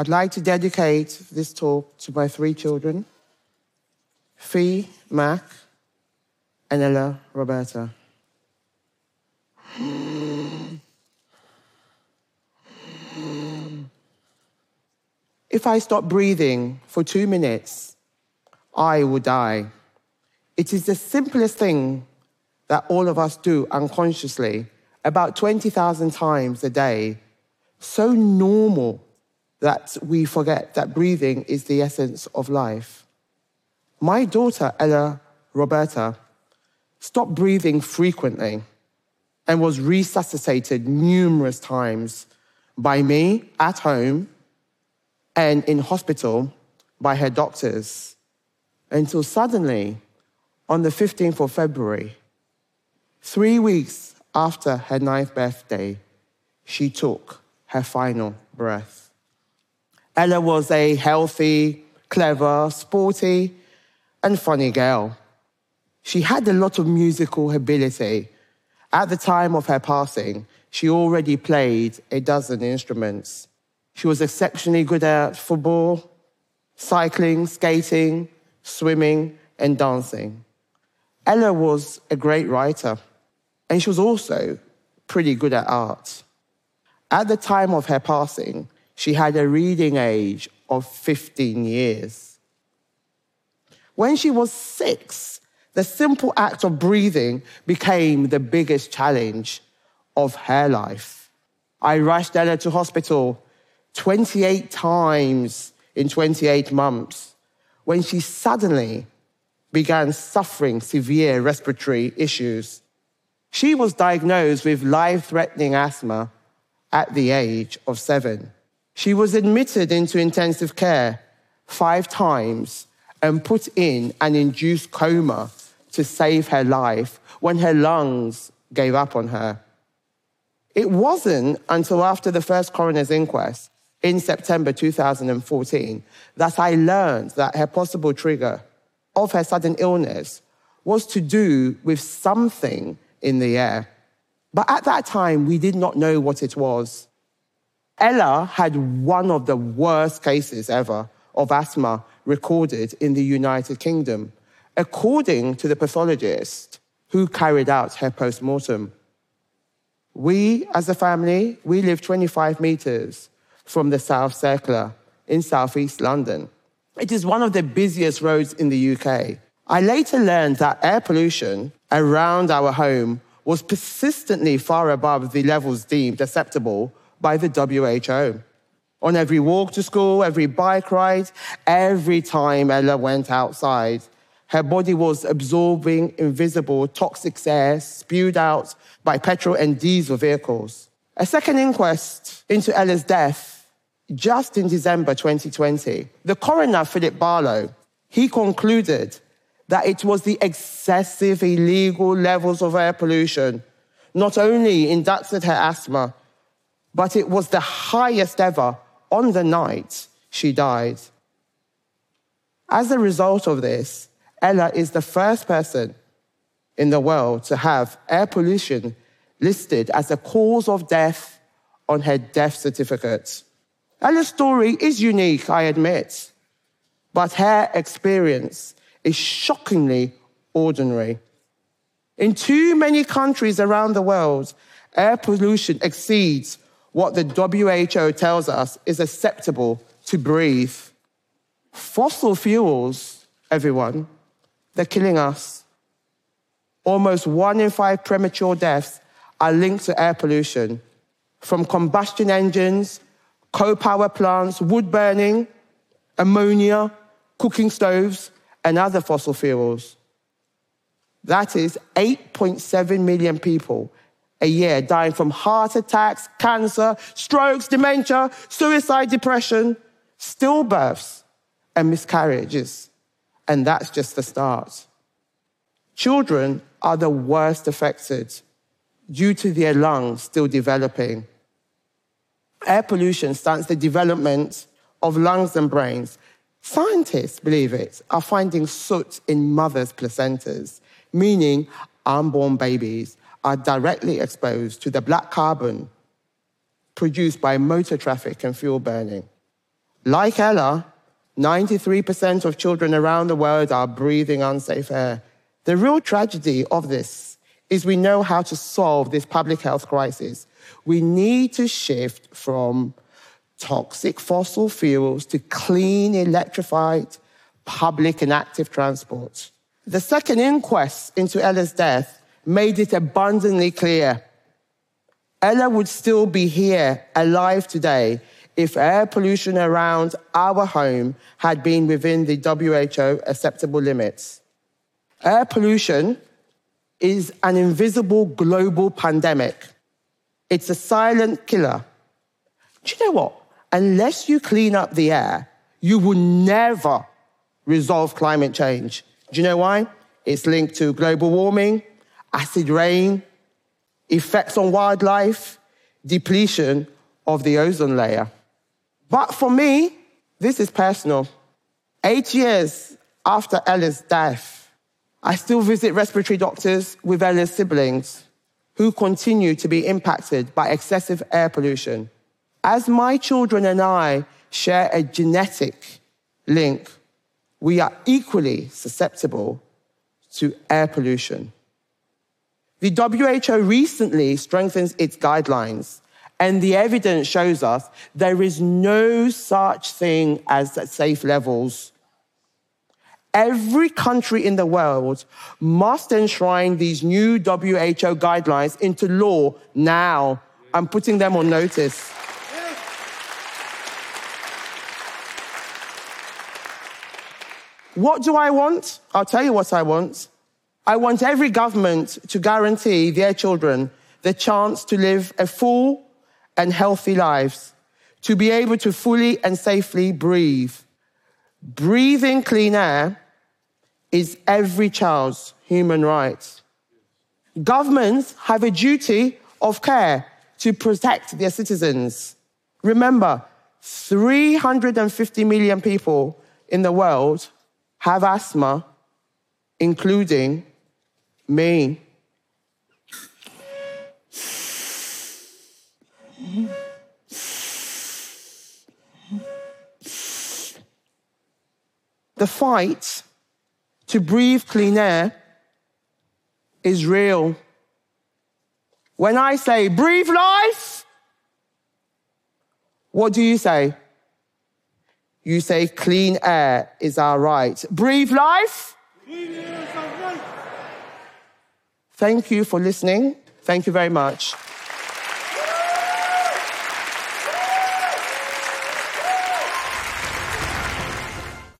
I'd like to dedicate this talk to my three children Fee, Mac, and Ella Roberta. If I stop breathing for two minutes, I will die. It is the simplest thing that all of us do unconsciously, about 20,000 times a day. So normal that we forget that breathing is the essence of life. My daughter, Ella Roberta, stopped breathing frequently and was resuscitated numerous times by me at home and in hospital by her doctors until suddenly, on the 15th of February, three weeks after her ninth birthday, she took her final breath. Ella was a healthy, clever, sporty, and funny girl. She had a lot of musical ability. At the time of her passing, she already played a dozen instruments. She was exceptionally good at football, cycling, skating, swimming, and dancing. Ella was a great writer, and she was also pretty good at art. At the time of her passing, she had a reading age of 15 years. When she was six, the simple act of breathing became the biggest challenge of her life. I rushed Ella to hospital 28 times in 28 months when she suddenly began suffering severe respiratory issues. She was diagnosed with life threatening asthma at the age of seven. She was admitted into intensive care five times and put in an induced coma to save her life when her lungs gave up on her. It wasn't until after the first coroner's inquest in September 2014 that I learned that her possible trigger of her sudden illness was to do with something in the air. But at that time, we did not know what it was. Ella had one of the worst cases ever of asthma recorded in the United Kingdom, according to the pathologist who carried out her postmortem. We, as a family, we live 25 meters from the South Circular in southeast London. It is one of the busiest roads in the UK. I later learned that air pollution around our home was persistently far above the levels deemed acceptable by the WHO. On every walk to school, every bike ride, every time Ella went outside, her body was absorbing invisible toxic air spewed out by petrol and diesel vehicles. A second inquest into Ella's death just in December 2020, the coroner, Philip Barlow, he concluded that it was the excessive illegal levels of air pollution not only induced her asthma, but it was the highest ever on the night she died. As a result of this, Ella is the first person in the world to have air pollution listed as a cause of death on her death certificate. Ella's story is unique, I admit, but her experience is shockingly ordinary. In too many countries around the world, air pollution exceeds what the WHO tells us is acceptable to breathe. Fossil fuels, everyone, they're killing us. Almost one in five premature deaths are linked to air pollution, from combustion engines coal power plants, wood burning, ammonia, cooking stoves, and other fossil fuels. That is 8.7 million people a year dying from heart attacks, cancer, strokes, dementia, suicide, depression, stillbirths, and miscarriages. And that's just the start. Children are the worst affected due to their lungs still developing air pollution stunts the development of lungs and brains. Scientists, believe it, are finding soot in mothers' placentas, meaning unborn babies are directly exposed to the black carbon produced by motor traffic and fuel burning. Like Ella, 93% of children around the world are breathing unsafe air. The real tragedy of this is we know how to solve this public health crisis. We need to shift from toxic fossil fuels to clean, electrified, public and active transport. The second inquest into Ella's death made it abundantly clear Ella would still be here, alive today, if air pollution around our home had been within the WHO acceptable limits. Air pollution is an invisible global pandemic. It's a silent killer. Do you know what? Unless you clean up the air, you will never resolve climate change. Do you know why? It's linked to global warming, acid rain, effects on wildlife, depletion of the ozone layer. But for me, this is personal. Eight years after Ella's death, I still visit respiratory doctors with Ella's siblings who continue to be impacted by excessive air pollution. As my children and I share a genetic link, we are equally susceptible to air pollution. The WHO recently strengthens its guidelines, and the evidence shows us there is no such thing as safe levels. Every country in the world must enshrine these new WHO guidelines into law now. I'm putting them on notice. What do I want? I'll tell you what I want. I want every government to guarantee their children the chance to live a full and healthy lives, to be able to fully and safely breathe. Breathing clean air is every child's human right. Governments have a duty of care to protect their citizens. Remember, 350 million people in the world have asthma, including me. The fight to breathe clean air is real. When I say breathe life, what do you say? You say clean air is our right. Breathe life? Thank you for listening. Thank you very much.